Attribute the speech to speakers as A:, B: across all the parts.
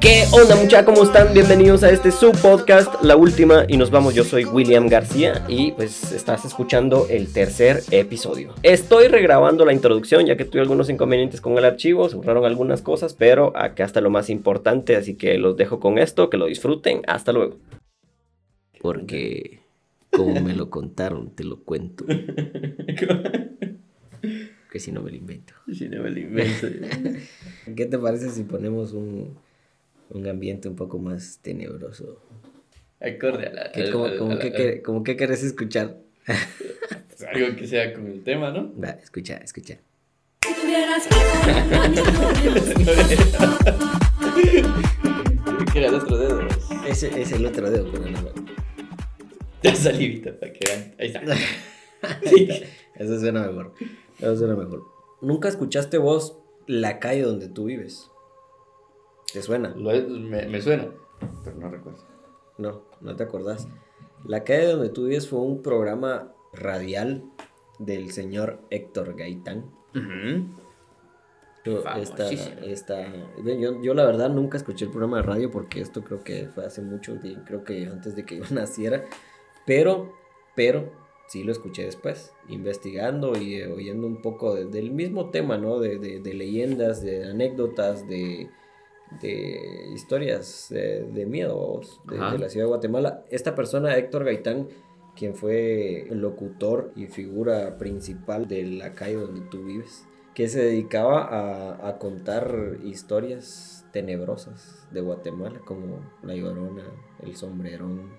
A: ¿Qué onda muchachos? ¿Cómo están? Bienvenidos a este su podcast, la última, y nos vamos. Yo soy William García y pues estás escuchando el tercer episodio. Estoy regrabando la introducción ya que tuve algunos inconvenientes con el archivo, se borraron algunas cosas, pero acá está lo más importante, así que los dejo con esto, que lo disfruten. Hasta luego. Porque, como me lo contaron, te lo cuento. que si no me lo invento.
B: Si no me lo invento.
A: ¿Qué te parece si ponemos un, un ambiente un poco más tenebroso?
B: Acorde a la.
A: ¿Qué, que, como que querés escuchar?
B: pues, algo que sea con el tema, ¿no?
A: Va, escucha, escucha.
B: Que era el otro dedo.
A: Ese es el otro dedo, pero no.
B: Ya salivita para que vean. Ahí está.
A: Eso suena mejor. Eso suena mejor. ¿Nunca escuchaste vos la calle donde tú vives? ¿Te suena?
B: Lo me, me suena, pero no recuerdo.
A: No, no te acordás. La calle donde tú vives fue un programa radial del señor Héctor Gaitán. Yo, esta,
B: Famosísimo.
A: esta- yo, yo la verdad nunca escuché el programa de radio porque esto creo que fue hace mucho, de- creo que antes de que yo naciera, pero, pero sí lo escuché después, investigando y eh, oyendo un poco de- del mismo tema, ¿no? De, de- de leyendas, de anécdotas, de, de historias eh, de miedo de, la ciudad de Guatemala. Esta persona, Héctor Gaitán, quien fue locutor y figura principal de la calle donde tú vives, que se dedicaba a, a contar historias tenebrosas de Guatemala, como La Llorona, El Sombrerón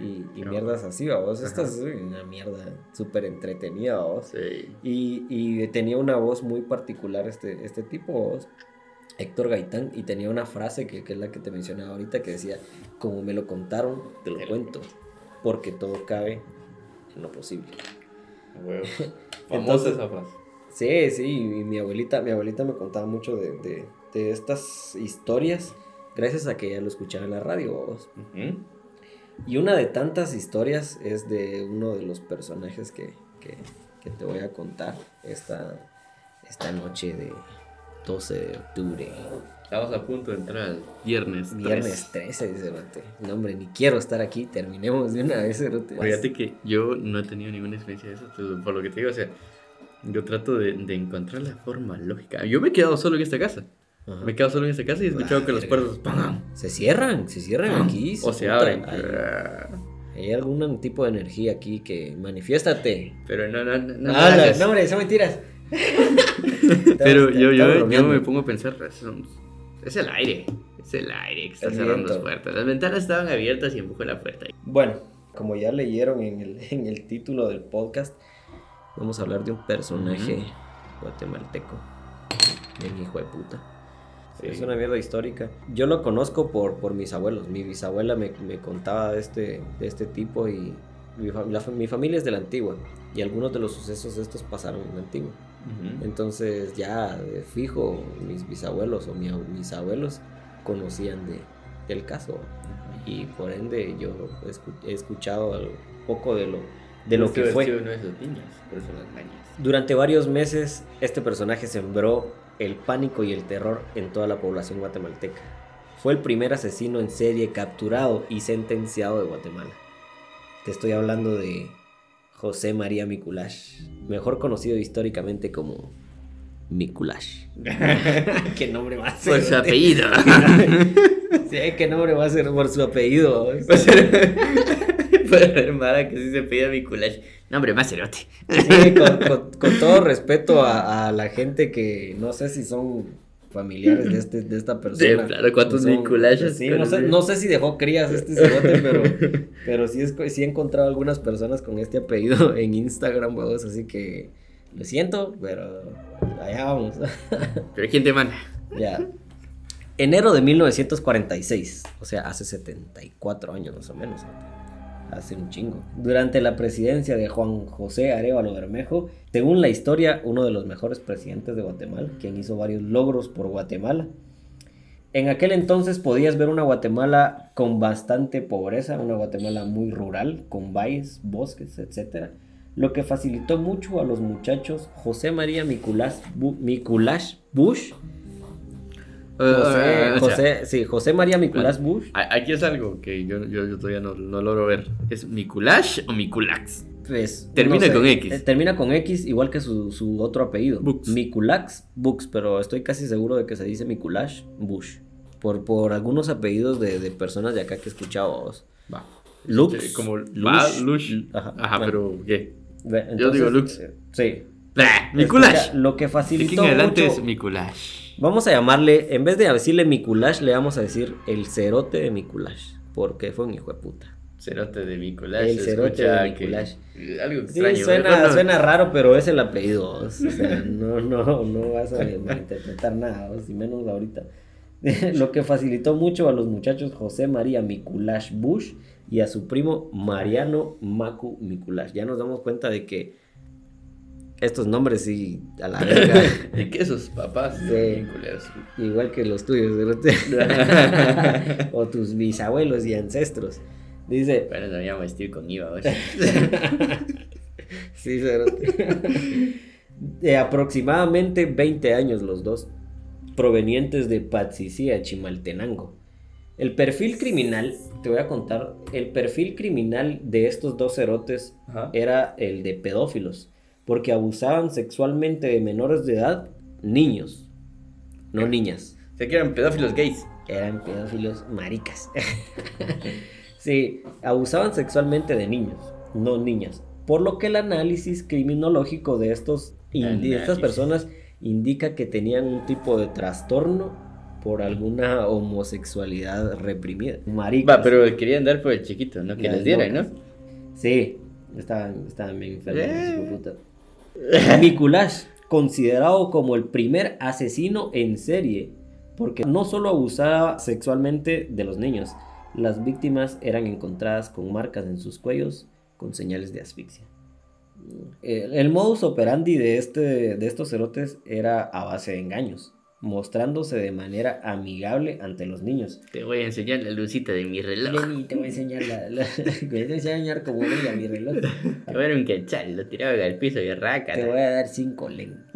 A: y, y
B: No.
A: mierdas así, vamos. Esta es una mierda súper entretenida, vamos.
B: Sí.
A: Y, y tenía una voz muy particular este, este tipo, vos, Héctor Gaitán, y tenía una frase que, que es la que te mencionaba ahorita, que decía, como me lo contaron, te lo cuento, porque todo cabe en lo posible.
B: Famosa
A: Entonces-
B: esa frase.
A: Sí, sí, y mi abuelita, mi abuelita me contaba mucho de, de- de estas historias, gracias a que ella lo escuchaba en la radio, vos.
B: Ujú.
A: Y una de tantas historias es de uno de los personajes que, que- que te voy a contar esta, esta noche de 12 de octubre.
B: Estamos a punto de entrar al viernes.
A: Viernes 13, dice Cerote. No, hombre, ni quiero estar aquí. Terminemos de una vez, Cerote.
B: Fíjate que yo no he tenido ninguna experiencia de eso, entonces, por lo que te digo, o sea, yo trato de, de encontrar la forma lógica. Yo me he quedado solo en esta casa.
A: Ajá.
B: Me he quedado solo en esta casa y he escuchado
A: Ah,
B: que las puertas ¡pam!
A: Se cierran, se cierran
B: ¡pam!
A: aquí.
B: o se abren.
A: Hay, hay algún tipo de energía aquí que manifiéstate.
B: Pero no, no, no, no,
A: Ah,
B: no
A: no, hombre, son mentiras.
B: Pero yo, yo, yo me pongo a pensar, son- es el aire, es el aire que está
A: El
B: cerrando
A: viento.
B: las puertas. Las ventanas estaban abiertas y empujó la puerta.
A: Bueno, como ya leyeron en el, en el título del podcast, vamos a hablar de un personaje
B: Ujú.
A: guatemalteco. Bien hijo de puta.
B: Sí.
A: Es una mierda histórica. Yo lo conozco por, por mis abuelos. Mi bisabuela me, me contaba de este, de este tipo y mi, la mi familia es de la antigua. Y algunos de los sucesos de estos pasaron en la antigua.
B: Ujú.
A: Entonces ya de fijo mis bisabuelos o mi mis abuelos conocían de, del caso y por ende yo escu- he escuchado poco de lo, de lo que fue.
B: los niños, por eso las.
A: Durante varios meses este personaje sembró el pánico y el terror en toda la población guatemalteca. Fue el primer asesino en serie capturado y sentenciado de Guatemala. Te estoy hablando de José María Miculash, mejor conocido históricamente como Miculash. ¿Qué nombre va a ser?
B: Por su apellido.
A: Sí, ¿qué nombre va a ser por su apellido?
B: Puede haber Mara que sí se pida mi culash. No, hombre, más cerote.
A: Sí, con, con- con todo respeto a, a la gente que no sé si son familiares de, este, de esta persona.
B: claro, ¿cuántos
A: Son-
B: Nicolashes
A: Sí, no sé, no sé si dejó crías este cerote, pero, pero sí, es, sí he encontrado algunas personas con este apellido en Instagram, huevos, así que lo siento, pero allá vamos.
B: Pero ¿quién te manda?
A: ya. Enero de 1946, o sea, hace 74 años más o menos. Hace un chingo. Durante la presidencia de Juan José Arevalo Bermejo, según la historia, uno de los mejores presidentes de Guatemala, quien hizo varios logros por Guatemala. En aquel entonces podías ver una Guatemala con bastante pobreza, una Guatemala muy rural, con valles, bosques, etc. lo que facilitó mucho a los muchachos José María Mikuláš Bu-
B: Eh,
A: José,
B: o sea,
A: José- sí, José María Mikuláš Bush.
B: Aquí es algo que yo, yo, yo todavía no, no logro ver. ¿Es Mikulash o Mikulax?
A: Pues,
B: Termina con X.
A: eh, termina con X, igual que su, su otro apellido.
B: Bux.
A: Mikulax Bux, pero estoy casi seguro de que se dice Mikulash Bush. Por, por algunos apellidos de, de personas de acá que he escuchado.
B: Va.
A: Lux.
B: Este, Como
A: Lush. Ajá,
B: Ajá,
A: bueno.
B: pero ¿qué? Yo digo Lux.
A: eh, Sí.
B: Ah, Mikulash.
A: Escucha, Lo que
B: aquí
A: facilitó
B: en adelante
A: mucho-
B: es.
A: Vamos a llamarle, en vez de decirle Mikulash, le vamos a decir el cerote de Mikulash. Porque fue un hijo de puta.
B: Cerote de Mikulash.
A: El cerote de
B: que-
A: Mikulash.
B: Algo
A: Sí,
B: extraño.
A: suena,
B: mejor no-
A: suena raro, pero es el apellido. O sea, no, no, no vas a malinterpretar nada, si menos ahorita. Lo que facilitó mucho a los muchachos José María Mikulash Bush y a su primo Mariano Macu Mikulash. Ya nos damos cuenta de que estos nombres sí, a la verga,
B: ¿Y qué esos papás?
A: Sí. Igual que los tuyos, o tus bisabuelos y ancestros. Dice,
B: Bueno, no llamo Steve con IVA.
A: Sí, cerote. De aproximadamente 20 años los dos, provenientes de Patsicía, Chimaltenango. El perfil criminal, te voy a contar, el perfil criminal de estos dos cerotes
B: Ajá.
A: era el de pedófilos, porque abusaban sexualmente de menores de edad, niños, no niñas.
B: Se que eran pedófilos gays.
A: Eran pedófilos maricas. sí, abusaban sexualmente de niños, no niñas. Por lo que el análisis criminológico de, estos, de estas personas indica que tenían un tipo de trastorno por alguna homosexualidad reprimida. Maricas.
B: Va, pero querían dar por el chiquito, ¿no? Que les dieran, ¿no?
A: Sí, estaban, estaban bien enfermos,
B: Eh.
A: Mikulash, considerado como el primer asesino en serie, porque no solo abusaba sexualmente de los niños, las víctimas eran encontradas con marcas en sus cuellos con señales de asfixia. Eh, El modus operandi de, este, de estos cerotes era a base de engaños, mostrándose de manera amigable ante los niños.
B: Te voy a enseñar la lucita de mi reloj.
A: Lenny, te voy a enseñar la, la- te voy a enseñar cómo brilla mi reloj.
B: Te voy a dar un quetzal, lo tiraba al piso y raca.
A: Te voy a dar cinco len.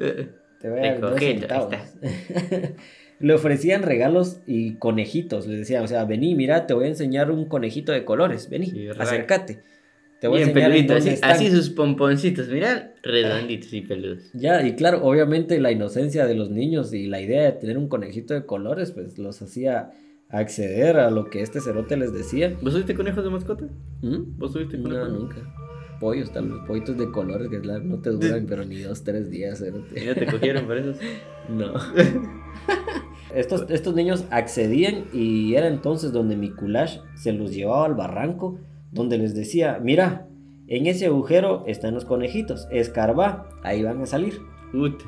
A: Te voy a dar dos centavos. Le ofrecían regalos y conejitos. Le decían, o sea, vení, mira, te voy a enseñar un conejito de colores. Vení,
B: Sí,
A: acércate. Te voy a enseñar en
B: peludito,
A: dónde
B: así,
A: están.
B: así sus pomponcitos, mirá, redonditos y peludos.
A: Ya, y claro, obviamente la inocencia de los niños y la idea de tener un conejito de colores, pues los hacía acceder a lo que este cerote les decía.
B: ¿Vos tuviste conejos de mascota?
A: ¿Mm?
B: ¿Vos tuviste
A: No,
B: conejos?
A: nunca. Pollos, tal vez, pollitos de colores que claro, no te duran, pero ni dos, tres días. cerote.
B: ¿Y no te cogieron por esos?
A: No. estos, estos niños accedían y era entonces donde Mikulash se los llevaba al barranco, donde les decía, mira, en ese agujero están los conejitos, escarba, ahí van a salir.
B: Puta.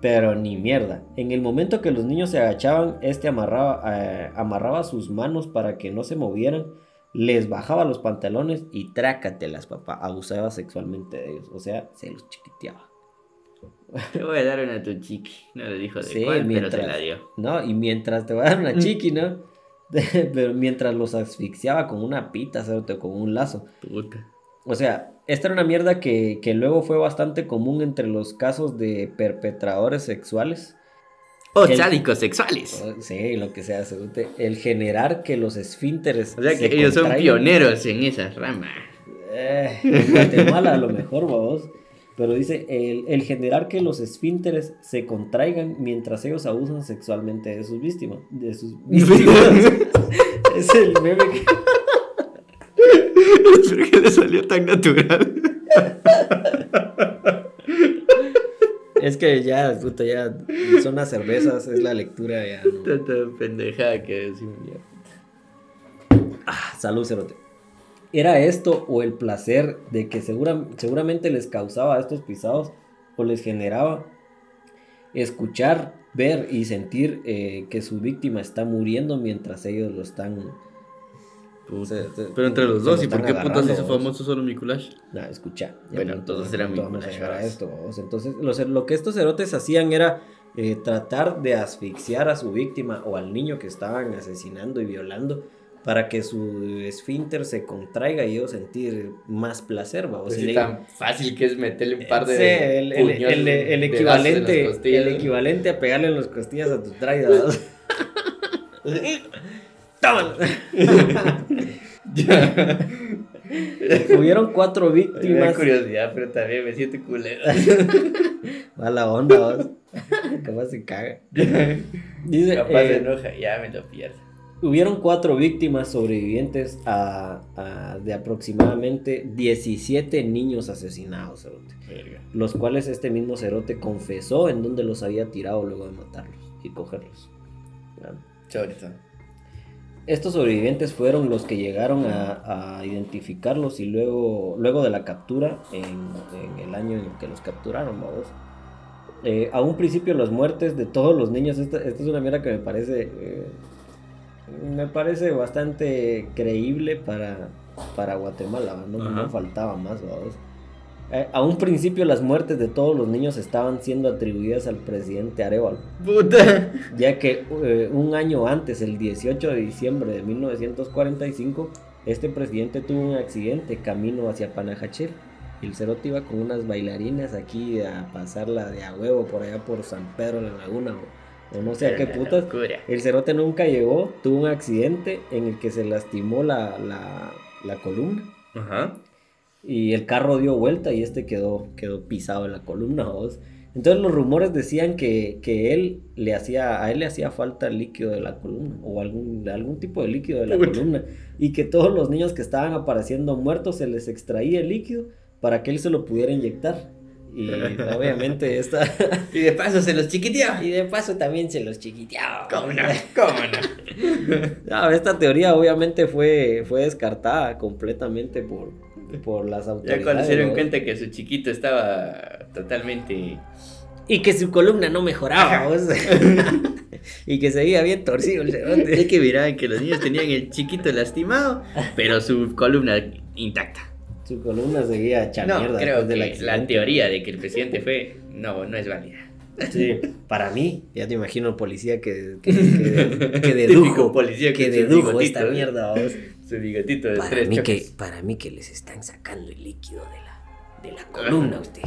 A: Pero ni mierda. En el momento que los niños se agachaban, este amarraba, eh, amarraba sus manos para que no se movieran, les bajaba los pantalones y trácatelas, papá. Abusaba sexualmente de ellos. O sea, se los chiquiteaba.
B: Te voy a dar una tu chiqui. No le dijo de
A: Sí,
B: cuál, pero se la dio.
A: ¿no? Y mientras te va a dar una chiqui, ¿no? Pero mientras los asfixiaba con una pita, ¿sabes? Con un lazo.
B: Puta.
A: O sea, esta era una mierda que, que luego fue bastante común entre los casos de perpetradores sexuales.
B: O sádicos sexuales.
A: Sí, lo que sea, el generar que los esfínteres.
B: O sea que
A: se
B: ellos son pioneros en esa rama.
A: Eh, en Guatemala a lo mejor, vamos. Pero dice, el, el generar que los esfínteres se contraigan mientras ellos abusan sexualmente de sus víctimas. De sus víctimas. es el meme que...
B: ¿Por qué le salió tan natural?
A: Es que ya, puta, ya son las cervezas, es la lectura ya. ¿no?
B: Tanta pendejada que decimos ya.
A: Ah, salud, cerote. ¿Era esto o el placer de que segura- seguramente les causaba a estos pisados o les generaba escuchar, ver y sentir eh, que su víctima está muriendo mientras ellos lo están... se- se-
B: Pero entre los dos, ¿y por qué putas hizo famoso solo Mikulash?
A: No, escucha. ya
B: Bueno, entonces era
A: esto, vamos. Entonces, los- lo que estos cerotes hacían era eh, tratar de asfixiar a su víctima o al niño que estaban asesinando y violando para que su esfínter se contraiga y yo sentir más placer, vamos.
B: Pues
A: Y
B: sí,
A: le-
B: tan fácil que es meterle un par de.
A: Sí, el, el-
B: puños
A: el- el
B: de
A: equivalente,
B: vasos en las
A: el
B: ¿no?
A: equivalente a pegarle en las costillas a tu traida. Tómalo. Hubieron cuatro
B: Me
A: víctimas.
B: curiosidad, pero también me siento culero.
A: Mala onda, vos. Capaz se caga. Dice,
B: Capaz
A: eh,
B: se enoja, ya me lo pierdo.
A: Hubieron cuatro víctimas sobrevivientes a, a- de aproximadamente 17 niños asesinados, cerote,
B: Verga.
A: los cuales este mismo cerote confesó en donde los había tirado luego de matarlos y cogerlos. ¿ya? Estos sobrevivientes fueron los que llegaron a, a identificarlos y luego, luego de la captura, en, en el año en que los capturaron, vamos. Eh, a un principio las muertes de todos los niños, esta, esta es una mierda que me parece, eh, me parece bastante creíble para, para Guatemala, no faltaba más, vamos. Eh, a un principio las muertes de todos los niños estaban siendo atribuidas al presidente Arevalo
B: Puta.
A: ya que eh, un año antes, el 18 de diciembre de 1945, este presidente tuvo un accidente camino hacia Panajachel. Y el cerote iba con unas bailarinas aquí a pasarla de a huevo por allá por San Pedro de la Laguna o, o no sé a qué putas.
B: Locura.
A: El cerote nunca llegó, tuvo un accidente en el que se lastimó la, la, la columna
B: Ajá.
A: Y el carro dio vuelta y este quedó, quedó pisado en la columna. ¿vos? Entonces los rumores decían que, que él le hacía, a él le hacía falta el líquido de la columna o algún, algún tipo de líquido de la
B: Puta.
A: columna y que todos los niños que estaban apareciendo muertos se les extraía el líquido para que él se lo pudiera inyectar. Y obviamente esta...
B: Y de paso se los chiquiteaba.
A: y de paso también se los chiquiteaba.
B: ¿Cómo no? ¿Cómo no?
A: No, esta teoría obviamente fue, fue descartada completamente por, por las autoridades.
B: Ya cuando se dieron
A: ¿no?
B: cuenta que su chiquito estaba totalmente.
A: Y que su columna no mejoraba, vos. y que seguía bien torcido el cerote.
B: Es que miraban que los niños tenían el chiquito lastimado, pero su columna intacta.
A: Su columna seguía hecha
B: No,
A: mierda
B: creo
A: del
B: que la teoría de que el presidente fue. No, no es válida.
A: Sí, para mí, ya te imagino el policía que, que, que, que dedujo,
B: policía
A: que dedujo esta
B: ¿eh?
A: mierda, vos.
B: Su bigotito de
A: Para
B: tres
A: mí, que, para mí que les están sacando el líquido de la, de la columna a usted.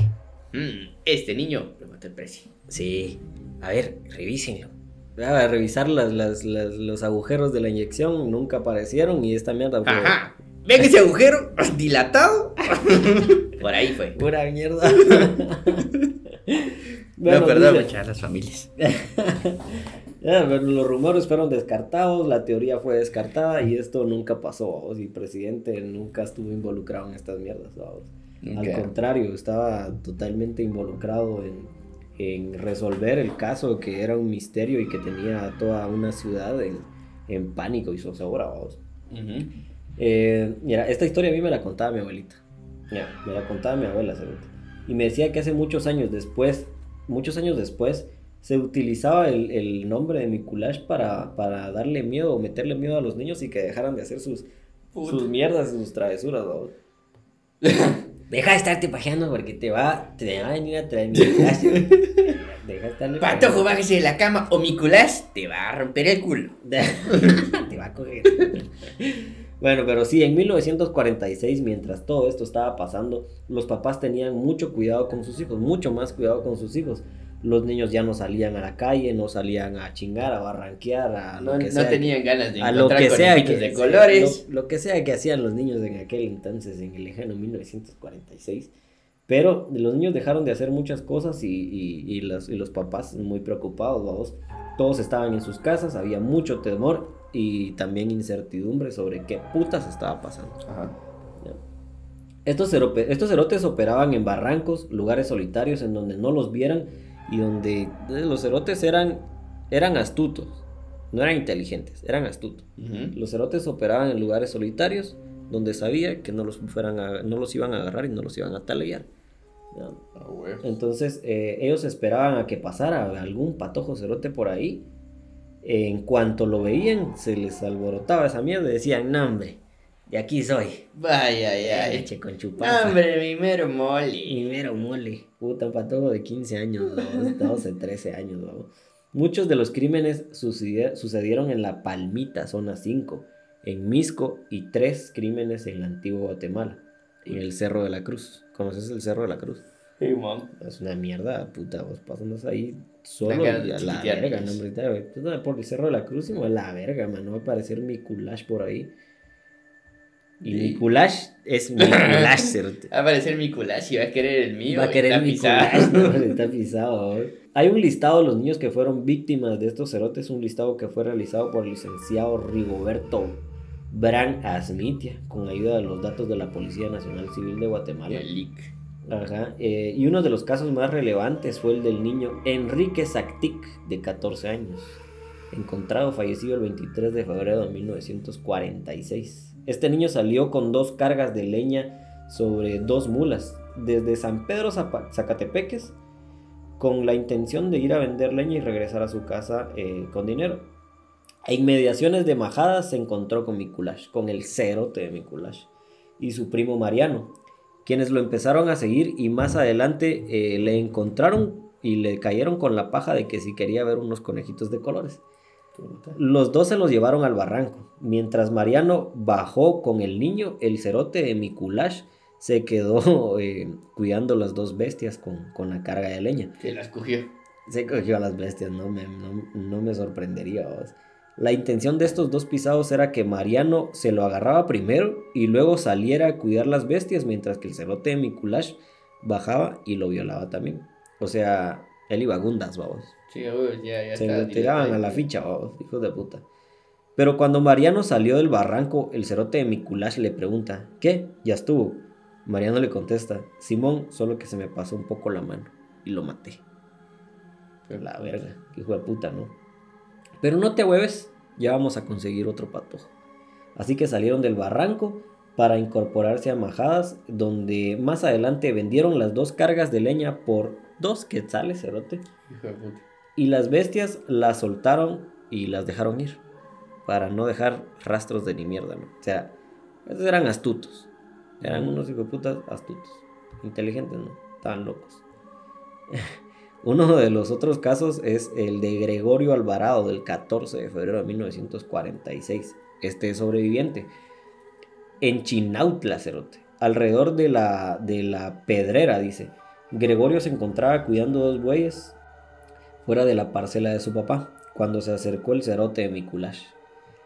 B: Mm, este niño lo mató el precio.
A: Sí, a ver, revísenlo. A revisar las, las, las- los agujeros de la inyección, nunca aparecieron y esta mierda fue
B: Ajá. ¿Ven ese agujero dilatado? Por ahí fue.
A: pura mierda.
B: no, perdón, muchas las familias.
A: Pero los rumores fueron descartados, la teoría fue descartada y esto nunca pasó, vamos, y el presidente nunca estuvo involucrado en estas mierdas, vamos. Al contrario, estaba totalmente involucrado en, en resolver el caso que era un misterio y que tenía toda una ciudad en, en pánico y zozobra, vamos.
B: Ujú.
A: Eh, mira, esta historia a mí me la contaba mi abuelita. Me la contaba mi abuela. Y me decía que hace muchos años después, muchos años después, se utilizaba el, el nombre de Mikulash para, para darle miedo o meterle miedo a los niños y que dejaran de hacer sus,
B: Puta.
A: sus mierdas y sus travesuras, ¿no? Deja de estarte pajeando porque te va, te va a venir a traer Mikulash. Deja de estarle
B: Patojo, bájese de la cama o Nicolás te va a romper el culo.
A: Te va a coger. Bueno, pero sí, en 1946, mientras todo esto estaba pasando, los papás tenían mucho cuidado con sus hijos, mucho más cuidado con sus hijos. Los niños ya no salían a la calle, no salían a chingar, a barranquear, a lo
B: No,
A: que
B: no
A: sea.
B: tenían ganas de
A: a lo que sea que,
B: de colores.
A: Lo, lo que sea que hacían los niños en aquel entonces, en el lejano 1946. Pero los niños dejaron de hacer muchas cosas y, y- y los, y los papás muy preocupados, vamos. Todos estaban en sus casas, había mucho temor y también incertidumbre sobre qué putas estaba pasando.
B: Ajá.
A: Estos, estos cerotes operaban en barrancos, lugares solitarios en donde no los vieran y donde eh, los cerotes eran, eran astutos, no eran inteligentes, eran astutos. Los cerotes operaban en lugares solitarios donde sabía que no los, fueran a- no los iban a agarrar y no los iban a talear.
B: Ah.
A: Entonces eh, ellos esperaban a que pasara algún patojo cerote por ahí. En cuanto lo veían, se les alborotaba esa mierda y decían, no hombre, de aquí soy.
B: Vaya, ay, ay.
A: Leche con chupapa.
B: Hombre, mi mero mole.
A: Y mero mole. Puta, un patojo de 15 años, ¿no? 12, 13 años, ¿no? Muchos de los crímenes sucedieron en La Palmita, zona 5, en Misco y tres crímenes en la antigua Guatemala, en el Cerro de la Cruz. ¿Conoces el Cerro de la Cruz?
B: Sí, man.
A: Es una mierda, puta, vos pasando ahí solo
B: La
A: la verga, no, hombre, por el Cerro de la Cruz y la verga, man, no va a aparecer mi culash por ahí. Y
B: Sí.
A: mi culash es mi culash, cerote.
B: Va a aparecer mi culash y va a querer el mío.
A: Va a querer mi culash, no, está pisado. Hay un listado de los niños que fueron víctimas de estos cerotes, un listado que fue realizado por el licenciado Rigoberto Bran Asmitia, con ayuda de los datos de la Policía Nacional Civil de Guatemala.
B: El leak.
A: Ajá, eh, y uno de los casos más relevantes fue el del niño Enrique Sactic, de 14 años, encontrado fallecido el 23 de febrero de 1946. Este niño salió con dos cargas de leña sobre dos mulas, desde San Pedro Zacatepeques, con la intención de ir a vender leña y regresar a su casa eh, con dinero. A inmediaciones de Majadas se encontró con Mikulash, con el cerote de Mikulash, y su primo Mariano, quienes lo empezaron a seguir y más adelante eh, le encontraron y le cayeron con la paja de que si quería ver unos conejitos de colores. Los dos se los llevaron al barranco. Mientras Mariano bajó con el niño, el cerote de Mikulash se quedó eh, cuidando las dos bestias con, con la carga de leña.
B: Se las cogió.
A: Se cogió a las bestias, no me, no, no me sorprendería. vos. La intención de estos dos pisados era que Mariano se lo agarraba primero y luego saliera a cuidar las bestias mientras que el cerote de Mikulash bajaba y lo violaba también. O sea, él iba a gundas, vamos.
B: Sí, uy, ya, ya
A: Se
B: está
A: tiraban a la ficha, vamos, hijos de puta. Pero cuando Mariano salió del barranco, el cerote de Mikulash le pregunta, ¿qué? ¿Ya estuvo? Mariano le contesta, Simón, solo que se me pasó un poco la mano y lo maté. La verga, qué hijo de puta, ¿no? Pero no te hueves, ya vamos a conseguir otro patojo. Así que salieron del barranco para incorporarse a Majadas, donde más adelante vendieron las dos cargas de leña por dos quetzales, cerote.
B: Hijo de puta.
A: Y las bestias las soltaron y las dejaron ir. Para no dejar rastros de ni mierda, ¿no? O sea, esos eran astutos. Eran unos hijos de putas astutos. Inteligentes, ¿no? Estaban locos. Uno de los otros casos es el de Gregorio Alvarado del 14 de febrero de 1946. Este es sobreviviente. En Chinautla, cerote. Alrededor de la, de la pedrera, dice. Gregorio se encontraba cuidando dos bueyes fuera de la parcela de su papá cuando se acercó el cerote de Mikulash.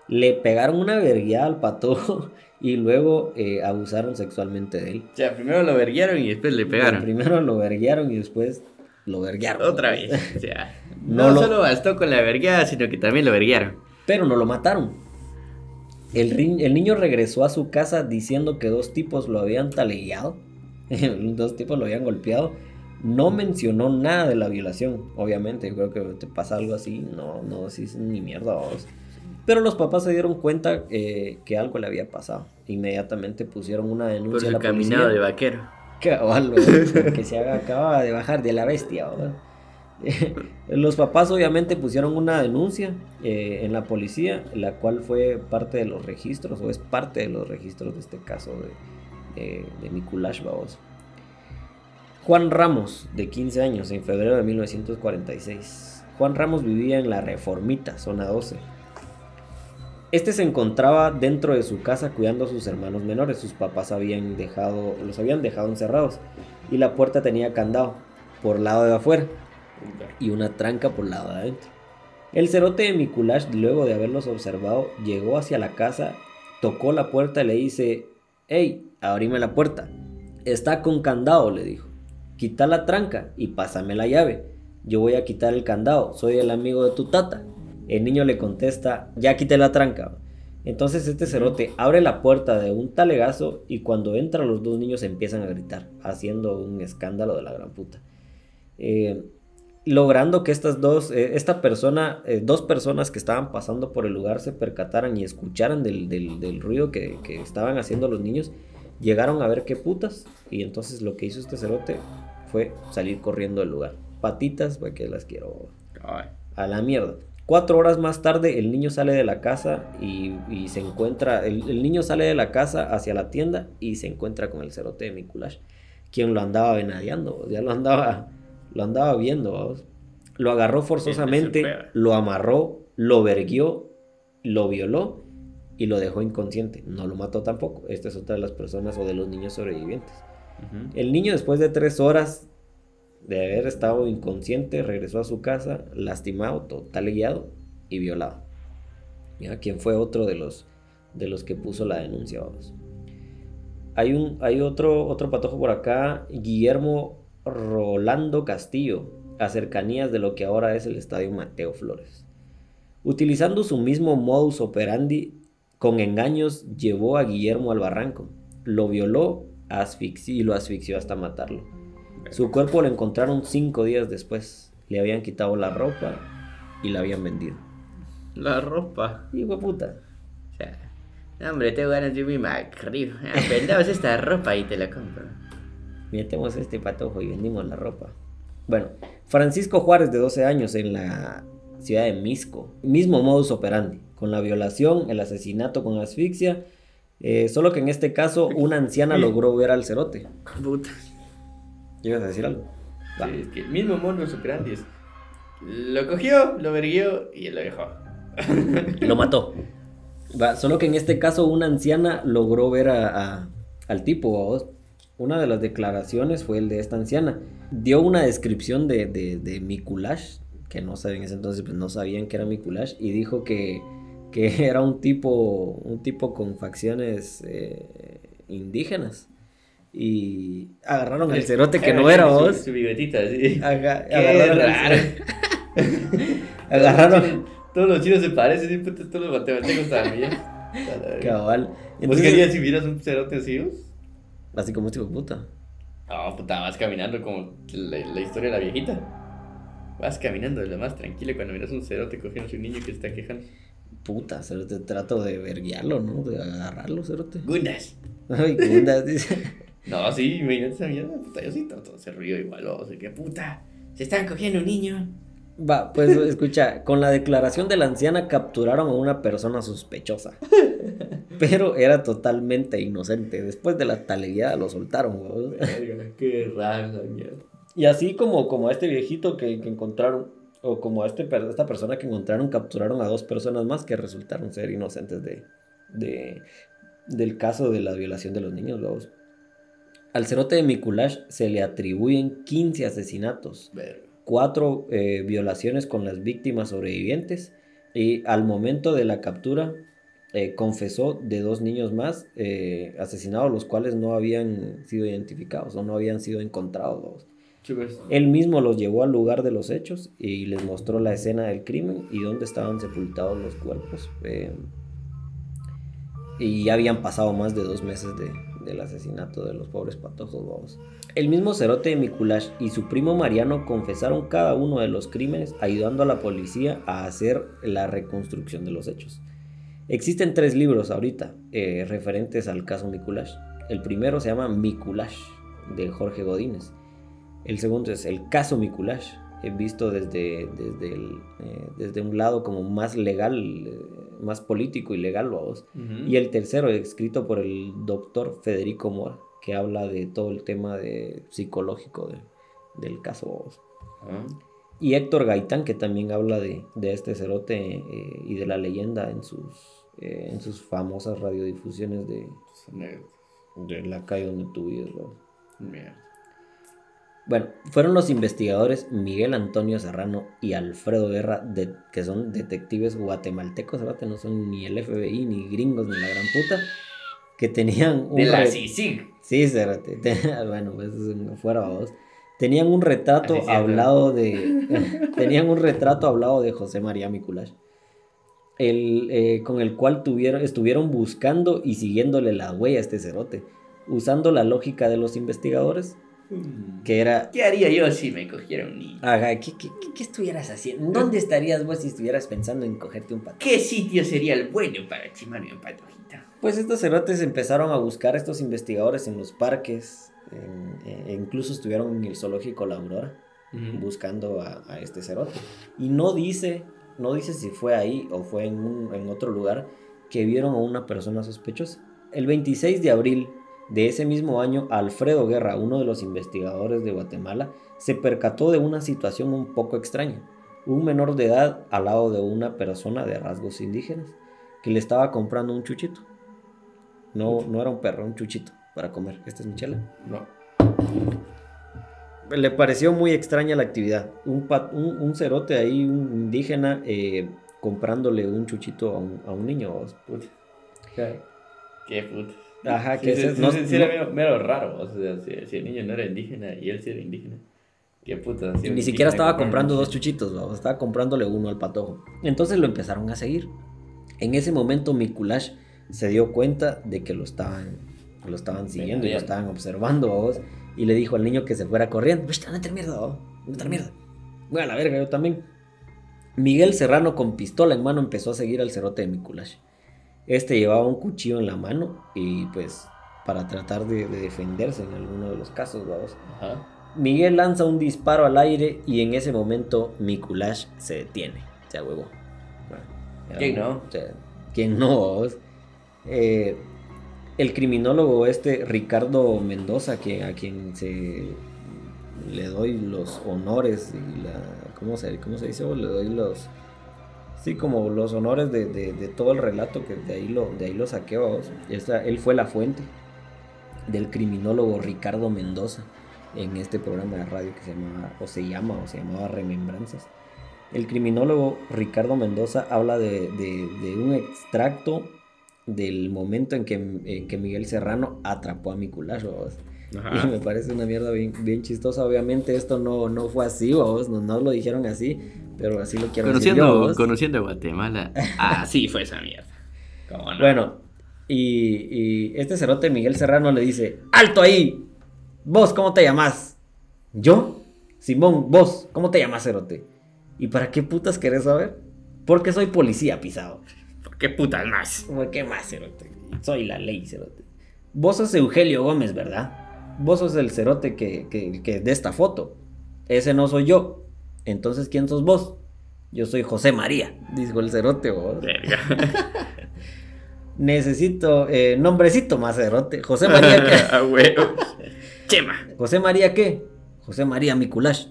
A: Le pegaron una vergueada al pato y luego eh, abusaron sexualmente de él.
B: O sea, primero lo verguieron y después le pegaron.
A: Primero lo verguearon y después lo verguearon.
B: Otra vez. O sea,
A: No
B: no,
A: lo-
B: solo bastó con la vergueada, sino que también lo verguieron.
A: Pero no lo mataron. El niño regresó a su casa diciendo que dos tipos lo habían talegueado. dos tipos lo habían golpeado. No mencionó nada de la violación. Obviamente, yo creo que te pasa algo así. No, no decís ni mierda. vos. Pero los papás se dieron cuenta eh, que algo le había pasado. Inmediatamente pusieron una
B: Por
A: denuncia a la
B: caminado
A: policía.
B: de vaquero.
A: Cabal, que se acababa de bajar de la bestia. weón. Los papás obviamente pusieron una denuncia eh, en la policía, la cual fue parte de los registros, o es parte de los registros de este caso de, de, de Mikulash Babos. Juan Ramos, de 15 años, en febrero de 1946. Juan Ramos vivía en la Reformita, zona 12. Este se encontraba dentro de su casa cuidando a sus hermanos menores. Sus papás habían dejado, los habían dejado encerrados y la puerta tenía candado por lado de afuera y una tranca por lado de adentro. El cerote de Mikulash, luego de haberlos observado, llegó hacia la casa, tocó la puerta y le dice: Hey, abrime la puerta. Está con candado, le dijo. Quita la tranca y pásame la llave. Yo voy a quitar el candado, soy el amigo de tu tata. El niño le contesta: Ya quité la tranca. Entonces este cerote abre la puerta de un talegazo y cuando entran los dos niños empiezan a gritar, haciendo un escándalo de la gran puta. Eh, logrando que estas dos, eh, esta persona, eh, dos personas que estaban pasando por el lugar se percataran y escucharan del, del- del ruido que, que estaban haciendo los niños, llegaron a ver qué putas y entonces lo que hizo este cerote fue salir corriendo del lugar. Patitas, pues que las quiero a la mierda. Cuatro horas más tarde el niño sale de la casa y, y se encuentra, el, el niño sale de la casa hacia la tienda y se encuentra con el cerote de Mikulash, quien lo andaba venadeando, ya lo andaba, lo andaba viendo, vamos. lo agarró forzosamente, lo amarró, lo verguió, lo violó y lo dejó inconsciente. No lo mató tampoco. Esta es otra de las personas o de los niños sobrevivientes. El niño después de tres horas de haber estado inconsciente regresó a su casa lastimado, total guiado y violado. Ya, quien fue otro de los, de los que puso la denuncia. Vamos. Hay, un, hay otro, otro patojo por acá, Guillermo Rolando Castillo, a cercanías de lo que ahora es el Estadio Mateo Flores. Utilizando su mismo modus operandi, con engaños llevó a Guillermo al barranco, lo violó asfixi- y lo asfixió hasta matarlo. Su cuerpo lo encontraron cinco días después. Le habían quitado la ropa y la habían vendido.
B: La ropa.
A: Hijo puta.
B: O sea, no, hombre, tengo ganas de mi macri. Ah, Vendamos esta ropa y te la compro.
A: Metemos este patojo y vendimos la ropa. Bueno, Francisco Juárez, de 12 años, en la ciudad de Misco. Mismo modus operandi, con la violación, el asesinato con asfixia. eh, solo que en este caso, una anciana logró ver al cerote.
B: Puta.
A: ¿Ibas a decir algo?
B: Sí, es que el mismo mono grande es. Lo cogió, lo verguió y lo dejó.
A: Lo mató. Va, solo que en este caso una anciana logró ver a, a- al tipo. ¿vos? Una de las declaraciones fue el de esta anciana. Dio una descripción de, de, de Mikulash, que no sabían en ese entonces, pues no sabían que era Mikulash, y dijo que, que era un tipo, un tipo con facciones eh, indígenas. Y agarraron el cerote que no era vos.
B: Su, bigotita, sí.
A: Aga-
B: Qué
A: agarraron
B: raro. Todos los chinos se parecen, y todos los matemáticos también.
A: Cabal.
B: ¿Vos
A: Entonces-
B: querías si vieras un cerote así?
A: Así como este puta.
B: No, puta, vas caminando como la, la historia de la viejita. Vas caminando de lo más tranquilo cuando miras un cerote cogiendo a un niño que se está quejando.
A: Puta, cerote, trato de verguiarlo, ¿no? De agarrarlo, cerote.
B: Gundas.
A: Ay, gundas, dice.
B: No, sí, imagínate esa mierda, puta, yo sí trato de hacer ruido igual, o sea, que puta, se están cogiendo un niño.
A: Va, pues escucha, con la declaración de la anciana capturaron a una persona sospechosa. Pero era totalmente inocente. Después de la talegueada lo soltaron, weón.
B: Qué mierda.
A: Y así como, como a este viejito que, que encontraron, o como a este, esta persona que encontraron, capturaron a dos personas más que resultaron ser inocentes de, de- del caso de la violación de los niños, vamos. Al cerote de Mikulash se le atribuyen 15 asesinatos,
B: Verga.
A: cuatro eh, violaciones con las víctimas sobrevivientes y al momento de la captura eh, confesó de dos niños más eh, asesinados, los cuales no habían sido identificados o no habían sido encontrados. vamos.
B: Chupas.
A: Él mismo los llevó al lugar de los hechos y les mostró la escena del crimen y dónde estaban sepultados los cuerpos. eh, y ya habían pasado más de dos meses de- del asesinato de los pobres patojos. El mismo Cerote de Mikulash y su primo Mariano confesaron cada uno de los crímenes, ayudando a la policía a hacer la reconstrucción de los hechos. Existen tres libros ahorita eh, referentes al caso Mikulash. El primero se llama Mikulash, de Jorge Godínez. El segundo es el caso Mikulash, eh, visto desde, desde, el, eh, desde un lado como más legal, eh, más político y legal, vamos. Y el tercero, escrito por el doctor Federico Mora, que habla de todo el tema de, psicológico de- del caso. vamos.
B: Ah,
A: Y Héctor Gaitán, que también habla de, de este cerote eh, y de la leyenda en sus, eh, en sus famosas radiodifusiones de, de la calle donde tú vives. vamos.
B: Mierda.
A: Bueno, fueron los investigadores Miguel Antonio Serrano y Alfredo Guerra, de- que son detectives guatemaltecos, ¿verdad? no son ni el FBI, ni gringos, ni la gran puta, que tenían un...
B: De la
A: re-
B: CICIG.
A: Sí, cerote. Te- Bueno, pues no fuera vos. Tenían un retrato
B: siempre.
A: hablado de... tenían un retrato hablado de José María Miculash. El, eh, con el cual tuvieron, estuvieron buscando y siguiéndole la huella a este cerote. Usando la lógica de los investigadores, que era...
B: ¿Qué haría yo si me cogiera un niño?
A: Ajá, ¿qué, qué, qué- qué estuvieras haciendo? ¿Dónde estarías vos si estuvieras pensando en cogerte un pato?
B: ¿Qué sitio sería el bueno para chimarme un patojita?
A: Pues estos cerotes empezaron a buscar a estos investigadores en los parques, en- e incluso estuvieron en el zoológico La Aurora buscando a, a este cerote. Y no dice, no dice si fue ahí o fue en, un- en otro lugar que vieron a una persona sospechosa. El 26 de abril de ese mismo año, Alfredo Guerra, uno de los investigadores de Guatemala, se percató de una situación un poco extraña. Un menor de edad al lado de una persona de rasgos indígenas. que le estaba comprando un chuchito. No, no era un perro, un chuchito para comer. Esta es mi chela.
B: No.
A: Le pareció muy extraña la actividad. Un, un, un cerote ahí, un indígena, eh, comprándole un chuchito a un, a un niño. vos.
B: Puta. Qué puta.
A: Ajá,
B: Sí,
A: que
B: sí, sí,
A: no-
B: sí,
A: no-
B: era mero, mero raro. O sea, si, si el niño no era indígena y él sí era indígena. Qué puta. si
A: Ni siquiera estaba
B: comprando
A: dos chuchitos, vamos, estaba comprándole uno al patojo. Entonces lo empezaron a seguir. En ese momento Mikulash se dio cuenta de que lo estaban, lo estaban siguiendo y lo estaban observando, vamos, y le dijo al niño que se fuera corriendo. "Vete, a la mierda, a la mierda. Voy a la verga, yo también. Miguel Serrano con pistola en mano empezó a seguir al cerote de Mikulash. Este llevaba un cuchillo en la mano y pues para tratar de, de defenderse en alguno de los casos, vamos.
B: Ajá.
A: Miguel lanza un disparo al aire y en ese momento Mikulash se detiene. Se huevo.
B: ¿Quién no?
A: O sea, ¿Quién no? Eh, el criminólogo este, Ricardo Mendoza, que, a quien se le doy los honores y la... ¿Cómo se, cómo se dice? Le doy los... Sí, como los honores de, de- todo el relato, que de ahí lo, de ahí lo saqué, él fue la fuente del criminólogo Ricardo Mendoza en este programa de radio que se o se llama, o se llamaba Remembranzas. El criminólogo Ricardo Mendoza habla de- de un extracto del momento en que, en que Miguel Serrano atrapó a Mikulash, vos. Y me parece una mierda bien, bien chistosa. Obviamente esto no, no fue así, vos. No, no lo dijeron así, pero así lo quiero decir yo,
B: Conociendo,
A: vos.
B: conociendo Guatemala, así fue esa mierda. ¿Cómo no?
A: Bueno, y, y este cerote Miguel Serrano le dice, ¡Alto ahí! ¿Vos cómo te llamas? ¿Yo? Simón, vos, ¿cómo te llamas, cerote? ¿Y para qué putas querés saber? Porque soy policía, pisado.
B: ¿Por qué putas más?
A: Güey, ¿Qué más, cerote? Soy la ley, cerote. Vos sos Eugelio Gómez, ¿verdad? Vos sos el cerote que, que, que de esta foto. Ese no soy yo. Entonces, ¿quién sos vos? Yo soy José María, dijo el cerote, vos. Necesito eh, nombrecito más cerote. José María, ¿qué?
B: Chema.
A: ¿José María qué? José María Mikulash.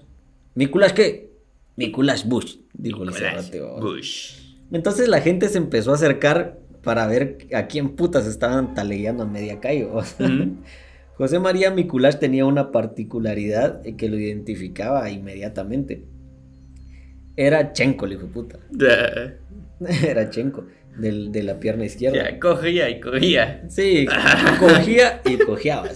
A: ¿Mikulash qué? Mikulash Bush, dijo el cerote, vos.
B: Bush.
A: Entonces la gente se empezó a acercar para ver a quién putas estaban talegueando a media calle.
B: Mm.
A: José María Mikulash tenía una particularidad que lo identificaba inmediatamente. Era Chenko, el hijo de puta. Era Chenko, del- de la pierna izquierda.
B: Ya, cogía y cogía.
A: Sí, cogía y cojeaba.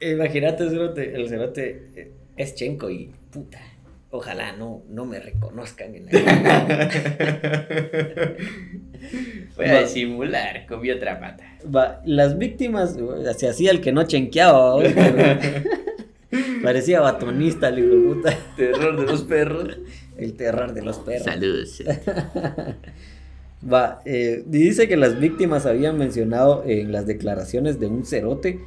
A: Imagínate, cerote, el cerote eh, es Chenko y puta. Ojalá no, no me reconozcan en la
B: Voy a disimular con mi otra pata.
A: Va, las víctimas, se hacía el que no chenqueaba, parecía batonista, de puta.
B: Terror de los perros.
A: El terror de los perros.
B: Saludos.
A: Va, eh, dice que las víctimas habían mencionado en las declaraciones de un cerote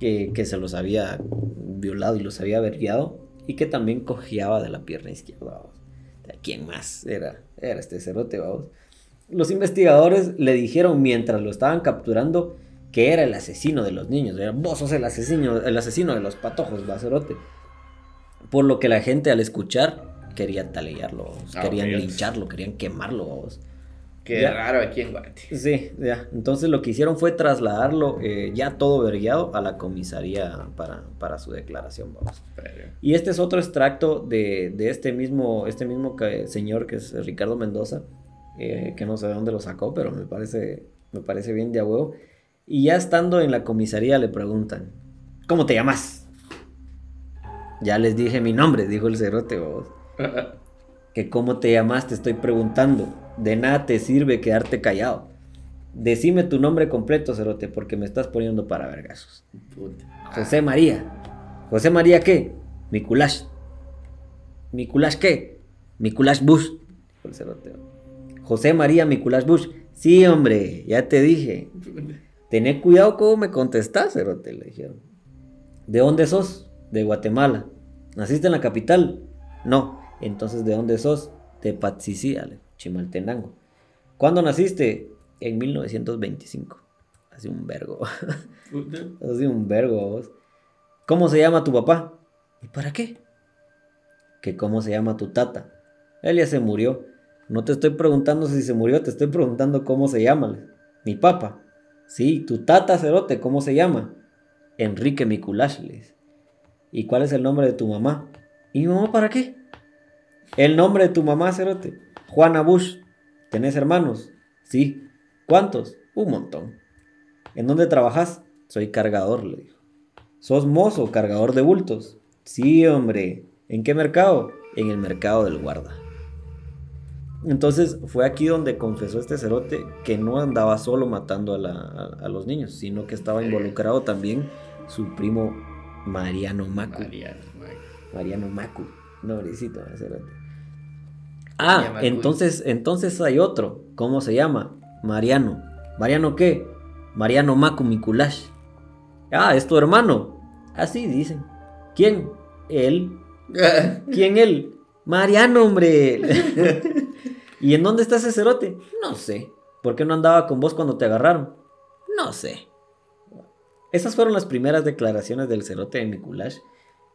A: que, que se los había violado y los había vergueado y que también cojeaba de la pierna izquierda. vamos. ¿Quién más era? Era este cerote, vamos. Los investigadores le dijeron mientras lo estaban capturando que era el asesino de los niños. Era, Vos sos el asesino, el asesino de los patojos, va, cerote. Por lo que la gente al escuchar quería talearlo.
B: Ah,
A: querían lincharlo, querían quemarlo. vamos.
B: Qué
A: Ya.
B: raro aquí en Guate.
A: Sí, ya. Entonces lo que hicieron fue trasladarlo eh, ya todo vergueado a la comisaría para, para su declaración, vamos.
B: Pero-
A: Y este es otro extracto de, de este mismo, este mismo señor que es Ricardo Mendoza, eh, que no sé de dónde lo sacó, pero me parece, me parece bien de a huevo. Y ya estando en la comisaría le preguntan, ¿cómo te llamas? Ya les dije mi nombre, dijo el cerote, vamos. Que cómo te llamas, te estoy preguntando. De nada te sirve quedarte callado. Decime tu nombre completo, Cerote, porque me estás poniendo para vergazos. José María. ¿José María qué? Mikulash. ¿Mikulash qué? Mikulash Bush. El Cerote. José María Mikulash Bush. Sí, hombre, ya te dije. Tené cuidado cómo me contestás, Cerote, le dijeron. ¿De dónde sos? De Guatemala. ¿Naciste en la capital? No. Entonces, ¿de dónde sos? De Patsicía, Chimaltenango. ¿Cuándo naciste? En 1925. Hace un vergo. Hace un vergo, vos. ¿Cómo se llama tu papá? ¿Y para qué? Que cómo se llama tu tata. Él ya se murió. No te estoy preguntando si se murió, te estoy preguntando cómo se llama. Mi papá. Sí, tu tata cerote, ¿cómo se llama? Enrique dice. ¿Y cuál es el nombre de tu mamá? ¿Y mi mamá para qué? El nombre de tu mamá, cerote. Juana Bush. ¿Tenés hermanos? Sí. ¿Cuántos? Un montón. ¿En dónde trabajas? Soy cargador, le dijo. ¿Sos mozo, cargador de bultos? Sí, hombre. ¿En qué mercado? En el mercado del guarda. Entonces fue aquí donde confesó este cerote que no andaba solo matando a, los niños, sino que estaba involucrado también su primo Mariano Macu. Mariano, Mariano Macu. Nobrecito, cerote. Ah, entonces, entonces hay otro. ¿Cómo se llama? Mariano. ¿Mariano qué? Mariano Macu Mikulash. Ah, es tu hermano. Así dicen. ¿Quién? Él. ¿Quién él? Mariano, hombre. ¿Y en dónde está ese cerote? No sé. ¿Por qué no andaba con vos cuando te agarraron? No sé. Esas fueron las primeras declaraciones del cerote de Mikulash.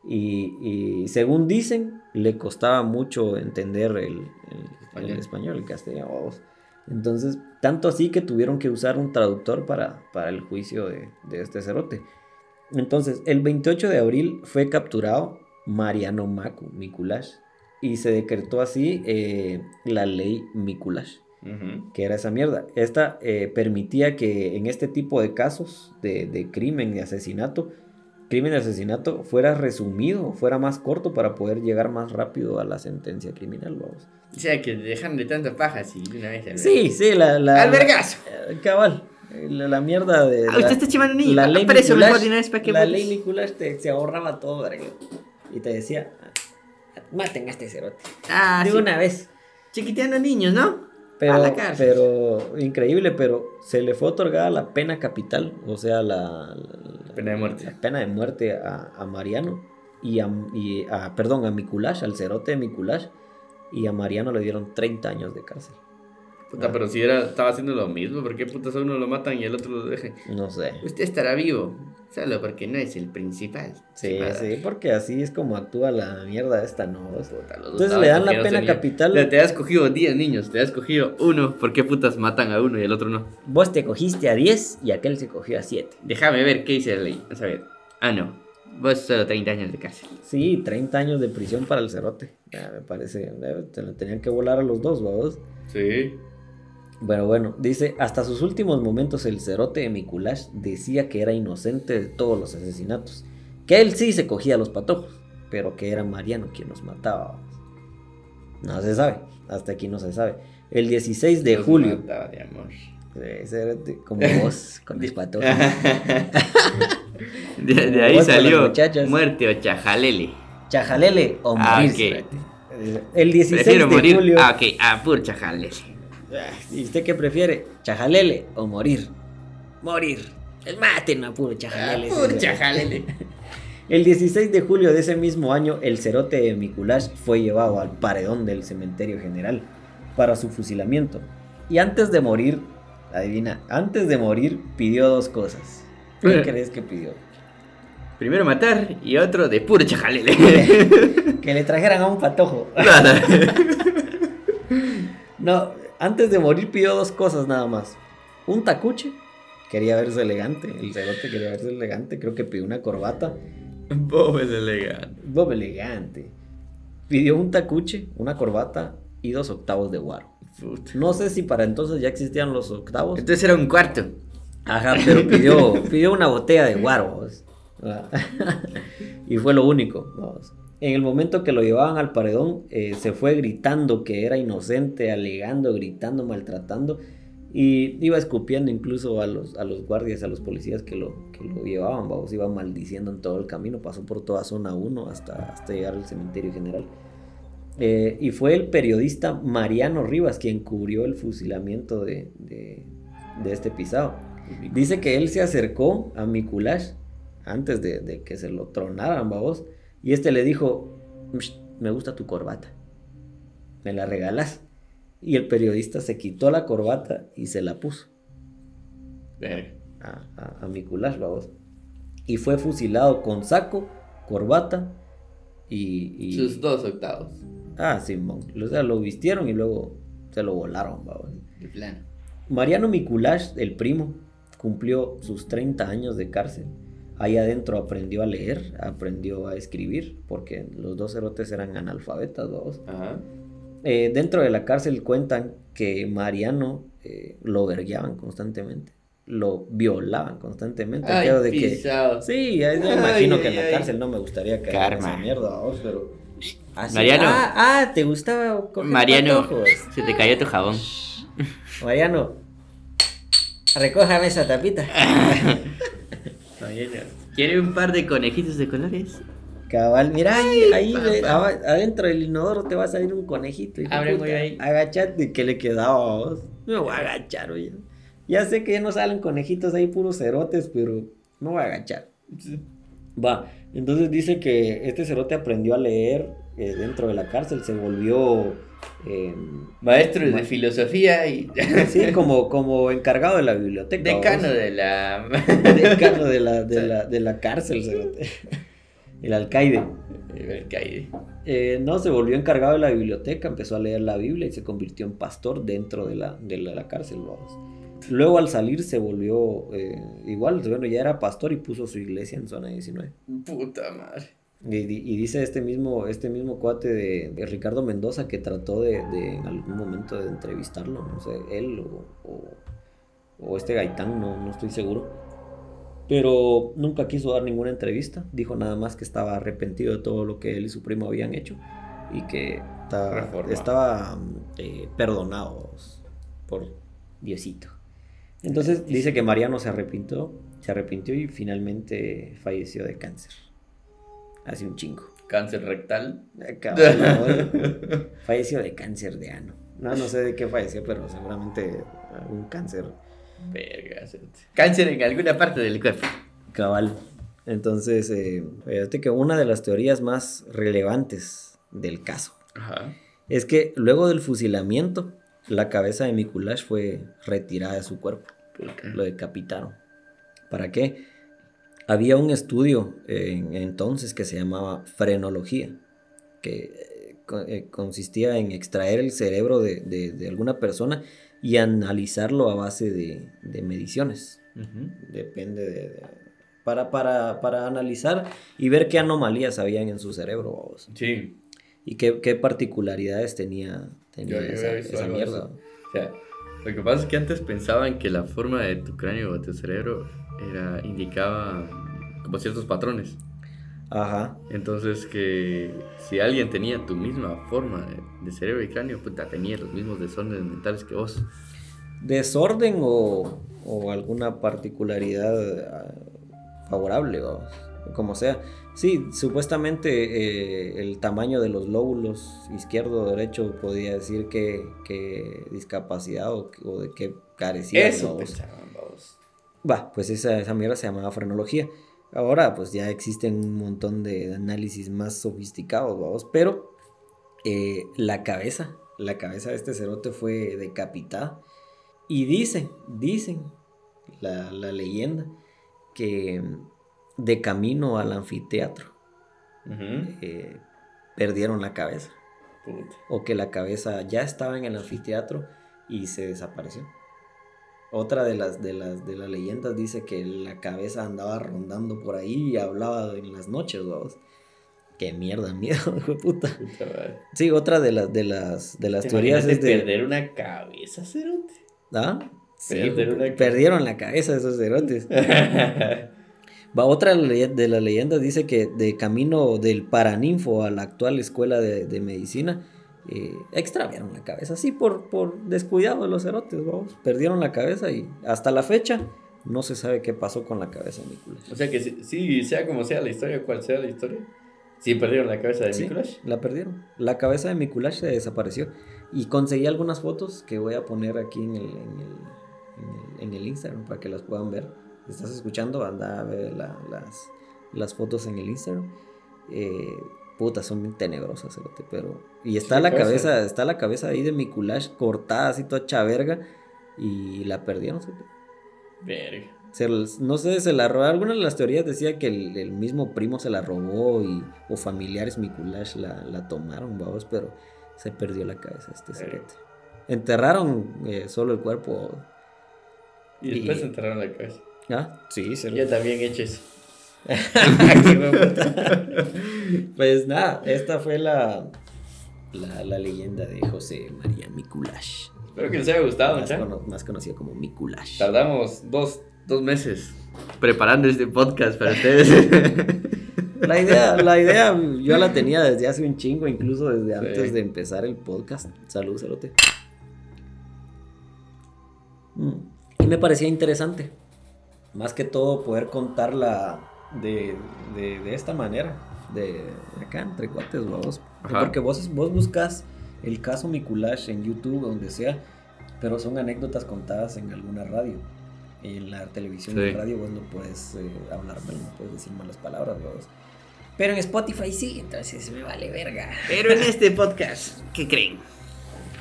A: Y, según dicen, le costaba mucho entender el, español, el castellano. Entonces, tanto así que tuvieron que usar un traductor para, para el juicio de, de, este cerote. Entonces, el 28 de abril fue capturado Mariano Macu, Mikulash, y se decretó así eh, la ley Mikulash, que era esa mierda. Esta eh, permitía que en este tipo de casos de, de crimen, de asesinato, crimen de asesinato fuera resumido, fuera más corto para poder llegar más rápido a la sentencia criminal, vamos.
B: O sea, que dejan de tanta paja de una vez.
A: Sí, sí, la... la
B: ¡Albergazo!
A: Eh, cabal. La, mierda de...
B: Ah, usted está chimando niño.
A: La ley Mikulash, La ley Mikulash te, se ahorraba todo, Y te decía, maten a este cerote. Ah, de una vez.
B: Chiquiteando niños, ¿no?
A: Pero, pero, increíble, pero se le fue otorgada la pena capital, o sea, la,
B: pena de muerte.
A: La pena de muerte a, a Mariano y a, y a, perdón, a Mikulash, al cerote de Mikulash, y a Mariano le dieron 30 años de cárcel.
B: Puta, pero si era, estaba haciendo lo mismo, ¿por qué putas a uno lo matan y el otro lo dejan?
A: No sé.
B: Usted estará vivo, solo porque no es el principal.
A: Sí, sí, porque así es como actúa la mierda esta, ¿no? Entonces le dan la pena capital.
B: Te has cogido 10 niños, te has cogido uno, ¿por qué putas matan a uno y el otro no?
A: Vos te cogiste a 10 y aquel se cogió a 7.
B: Déjame ver qué dice la ley. A ver. Ah, no. Vos solo 30 años de cárcel.
A: Sí, 30 años de prisión para el cerote. me parece. Te lo tenían que volar a los dos, vos.
B: Sí.
A: Bueno, bueno, dice, hasta sus últimos momentos el cerote de Mikulash decía que era inocente de todos los asesinatos, que él sí se cogía los patojos, pero que era Mariano quien los mataba. No se sabe, hasta aquí no se sabe. El 16 de julio...
B: Mataba de amor.
A: como vos, con los patojos.
B: de, ahí salió muerte o chajalele.
A: Chajalele o ah, morir. El 16
B: de
A: julio...
B: Ah, ok, ah, puro chajalele.
A: ¿Y usted qué prefiere? ¿Chajalele o morir? Morir. El maten a puro chajalele.
B: Ah, puro chajalele.
A: El 16 de julio de ese mismo año, el cerote de Mikulash fue llevado al paredón del cementerio general para su fusilamiento. Y antes de morir, adivina, antes de morir pidió dos cosas. ¿Qué crees que pidió?
B: Primero matar y otro de puro chajalele.
A: que le trajeran a un patojo. no, antes de morir pidió dos cosas nada más. Un tacuche, quería verse elegante. El cerote quería verse elegante. Creo que pidió una corbata.
B: Bob es elegante.
A: Bob elegante. Pidió un tacuche, una corbata y dos octavos de guaro. No sé si para entonces ya existían los octavos.
B: Entonces era un cuarto.
A: Ajá, pero pidió, pidió una botella de guaro. y fue lo único. Vamos. En el momento que lo llevaban al paredón, eh, se fue gritando que era inocente, alegando, gritando, maltratando. Y iba escupiendo incluso a los, a los guardias, a los policías que lo, que lo llevaban, vamos, iba maldiciendo en todo el camino, pasó por toda zona 1 hasta, hasta llegar al cementerio general. Eh, y fue el periodista Mariano Rivas quien cubrió el fusilamiento de, de, este pisado. Dice que él se acercó a Mikulash antes de, de que se lo tronaran, vamos y este le dijo, me gusta tu corbata, me la regalas. Y el periodista se quitó la corbata y se la puso. A, a, a Mikulash, vamos. Y fue fusilado con saco, corbata y,
B: Sus dos octavos.
A: Ah, Simón. o sea, lo vistieron y luego se lo volaron, babos.
B: De plano.
A: Mariano Mikulash, el primo, cumplió sus 30 años de cárcel. Ahí adentro aprendió a leer, aprendió a escribir, porque los dos cerotes eran analfabetas.
B: Ajá.
A: Eh, dentro de la cárcel cuentan que Mariano eh, lo vergueaban constantemente, lo violaban constantemente.
B: Ay,
A: que, sí, yo
B: Ay,
A: imagino que en
B: ay,
A: la
B: ay.
A: cárcel no me gustaría caer en esa mierda, vos, pero... Así-
B: Mariano.
A: Ah, ah, ¿te gustaba coger
B: Mariano,
A: patojos?
B: se te cayó tu jabón.
A: Mariano, recójame esa tapita.
B: Mariano, ¿quiere un par de conejitos de colores?
A: Cabal, mira ahí, ahí eh, adentro del inodoro te va a salir un conejito. hijo
B: Abre
A: puta.
B: ahí.
A: Agachate, que le quedaba a vos? Me voy a agachar, oye. Ya sé que ya no salen conejitos ahí puros cerotes, pero me voy a agachar. Va, entonces dice que este cerote aprendió a leer eh, dentro de la cárcel, se volvió eh,
B: Maestro
A: Ma-
B: de filosofía y
A: sí, como, como encargado de la biblioteca.
B: decano de la...
A: Decano de la, de la, de la cárcel. El alcaide.
B: El caide.
A: Eh, no, se volvió encargado de la biblioteca, empezó a leer la Biblia y se convirtió en pastor dentro de la, de la, la cárcel. vamos. Luego al salir se volvió eh, igual, bueno, ya era pastor y puso su iglesia en zona 19.
B: Puta madre.
A: Y, y dice este mismo, este mismo cuate de, de Ricardo Mendoza que trató de, de en algún momento de entrevistarlo, no sé, él o, o, o este Gaitán, no, no estoy seguro. Pero nunca quiso dar ninguna entrevista, dijo nada más que estaba arrepentido de todo lo que él y su primo habían hecho y que estaba,
B: Reforma.
A: estaba eh, perdonados por Diosito. Entonces dice que Mariano se arrepintió, se arrepintió y finalmente falleció de cáncer. Hace un chingo.
B: Cáncer rectal.
A: Cabrón, ¿no? falleció de cáncer de ano. No, no sé de qué falleció, pero seguramente algún cáncer
B: Verga. Cáncer en alguna parte del cuerpo.
A: cabal. Entonces, eh, fíjate que una de las teorías más relevantes del caso
B: Ajá.
A: es que luego del fusilamiento, la cabeza de Mikulash fue retirada de su cuerpo. Lo decapitaron. ¿Para qué? Había un estudio eh, en- entonces que se llamaba frenología, que eh, eh, consistía en extraer el cerebro de, de- de alguna persona y analizarlo a base de, de mediciones. Depende de... para, para, para analizar y ver qué anomalías habían en su cerebro vamos,
B: Sí.
A: y qué, qué particularidades tenía, tenía
B: Yo- yo
A: esa, esa mierda.
B: O sea, lo que pasa es que antes pensaban que la forma de tu cráneo o tu cerebro era, indicaba como ciertos patrones.
A: Ajá.
B: Entonces que si alguien tenía tu misma forma de, de cerebro y cráneo, puta, tenía los mismos desórdenes mentales que vos.
A: desorden o, o alguna particularidad ah, favorable, vamos, como sea. Sí, supuestamente eh, el tamaño de los lóbulos izquierdo o derecho podía decir que, que discapacidad o, o de qué carecía.
B: Eso vos.
A: Va, pues esa, esa mierda se llamaba frenología. Ahora, pues ya existen un montón de análisis más sofisticados, vamos, pero eh, la cabeza, la cabeza de este cerote fue decapitada. Y dicen, dicen, la, la leyenda, que de camino al anfiteatro eh, perdieron la cabeza.
B: Puta.
A: O que la cabeza ya estaba en el anfiteatro y se desapareció. Otra de las, de las, de las leyendas dice que la cabeza andaba rondando por ahí y hablaba en las noches, vamos. Qué mierda, miedo, hijo de puta.
B: Puta.
A: Sí, otra de las, de las, de las
B: ¿Te
A: teorías es de.
B: perder una cabeza, cerote?
A: ¿Ah? Sí,
B: Perder
A: hijo,
B: una-
A: perdieron la cabeza esos cerotes. Va, otra de las leyendas dice que de camino del Paraninfo a la actual escuela de, de medicina, eh, extraviaron la cabeza, sí, por, por descuidado de los cerotes, vamos. Perdieron la cabeza y hasta la fecha no se sabe qué pasó con la cabeza de Nicolás.
B: o sea que sí, sí, sea como sea la historia, cual sea la historia, sí perdieron la cabeza de
A: Sí,
B: Mikulash.
A: la perdieron. La cabeza de Mikulash se desapareció. Y conseguí algunas fotos que voy a poner aquí en el, en el, en el- en el Instagram para que las puedan ver. Estás escuchando, anda a ver la- las, las fotos en el Instagram. Eh, puta, son bien tenebrosas, pero... Y está
B: Sí,
A: la
B: cabeza.
A: está la cabeza ahí de Mikulash cortada así toda hecha verga. Y la perdieron.
B: Verga.
A: Se no sé, se la robó. Algunas de las teorías decía que el, el mismo primo se la robó y, o familiares Mikulash la, la tomaron, vamos, pero se perdió la cabeza este cerote. Enterraron eh, solo el cuerpo.
B: Y después
A: Y-
B: enterraron la cabeza.
A: ¿Ah? Sí, se
B: Yo también he hecho eso.
A: Pues nada, esta fue la, la, la leyenda de José María Mikulash.
B: Espero que les haya gustado,
A: Más, cono- más conocido como Mikulash.
B: Tardamos dos, dos meses preparando este podcast para ustedes.
A: La idea, la idea yo la tenía desde hace un chingo, incluso desde
B: Sí.
A: antes de empezar el podcast. Salud, cerote. Mm, Y me parecía interesante. Más que todo poder contarla de, de, de esta manera. De acá, entre cuates, vos. Porque vos, vos buscas el caso Mikulash en YouTube, donde sea, pero son anécdotas contadas en alguna radio. En la televisión y
B: Sí.
A: en radio vos no puedes eh, hablar mal, no puedes decir malas palabras, vos. Pero en Spotify sí, entonces me vale verga.
B: Pero en este podcast, ¿qué creen?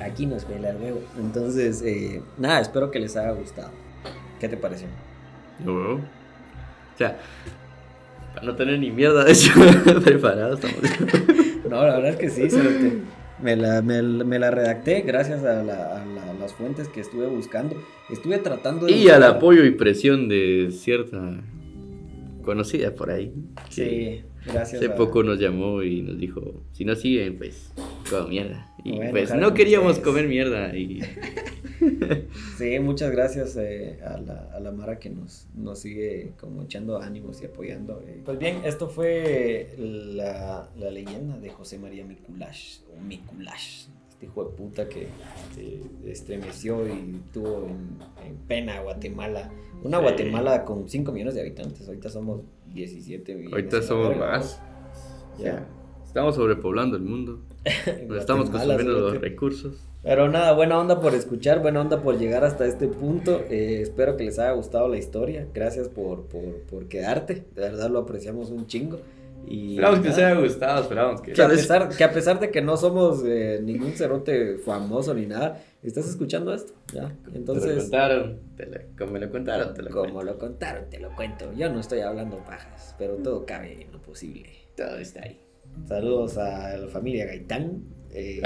A: Aquí nos pela el huevo. Entonces, eh, nada, espero que les haya gustado. ¿Qué te pareció?
B: No. O sea, para no tener ni mierda de eso preparado, estamos.
A: No, la verdad es que sí. Me la, me, la- me la redacté gracias a, la- a la- las fuentes que estuve buscando. Estuve tratando de...
B: Y al
A: buscar-
B: apoyo y presión de cierta conocida por ahí.
A: Sí, gracias
B: Hace
A: a-
B: poco nos llamó y nos dijo, si no siguen, pues, como mierda. Y
A: Bueno,
B: pues no queríamos
A: ustedes.
B: comer mierda. Y
A: Sí, muchas gracias eh, a, la, a la Mara que nos, nos sigue como echando ánimos y apoyando. eh. Pues bien, esto fue la, la leyenda de José María Mikulash, o Mikulash, este hijo de puta que se estremeció y tuvo en, en pena a Guatemala. Una
B: Sí.
A: Guatemala con 5 millones de habitantes, ahorita somos 17 millones.
B: ahorita somos más.
A: Ya.
B: Estamos sobrepoblando el mundo. Nos estamos consumiendo los recursos.
A: Pero nada, buena onda por escuchar, buena onda por llegar hasta este punto. Eh, espero que les haya gustado la historia. Gracias por, por, por quedarte. De verdad lo apreciamos un chingo. Y
B: Esperamos que les
A: nada,
B: haya gustado, esperamos que...
A: que a, pesar, que a pesar de que no somos eh, ningún cerote famoso ni nada, estás escuchando esto. ¿ya?
B: Te lo
A: Entonces,
B: contaron, te lo- como lo contaron, te lo
A: como
B: cuento.
A: lo contaron, te lo cuento. Yo no estoy hablando pajas, pero todo cabe en lo posible.
B: Todo está ahí.
A: Saludos a la familia Gaitán. eh,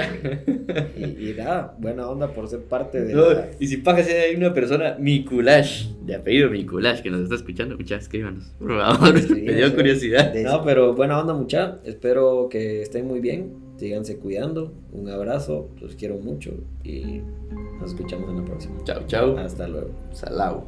A: y, y nada, buena onda por ser parte de
B: No,
A: la-
B: y si pasa si hay una persona, Mikulash, de apellido Mikulash, que nos está escuchando, muchachos, escríbanos, por favor,
A: Sí,
B: me dio curiosidad.
A: No, pero buena onda mucha. Espero que estén muy bien. Síganse cuidando. Un abrazo. Los quiero mucho. Y nos escuchamos en la próxima.
B: Chao, chao.
A: Hasta luego.
B: Salau.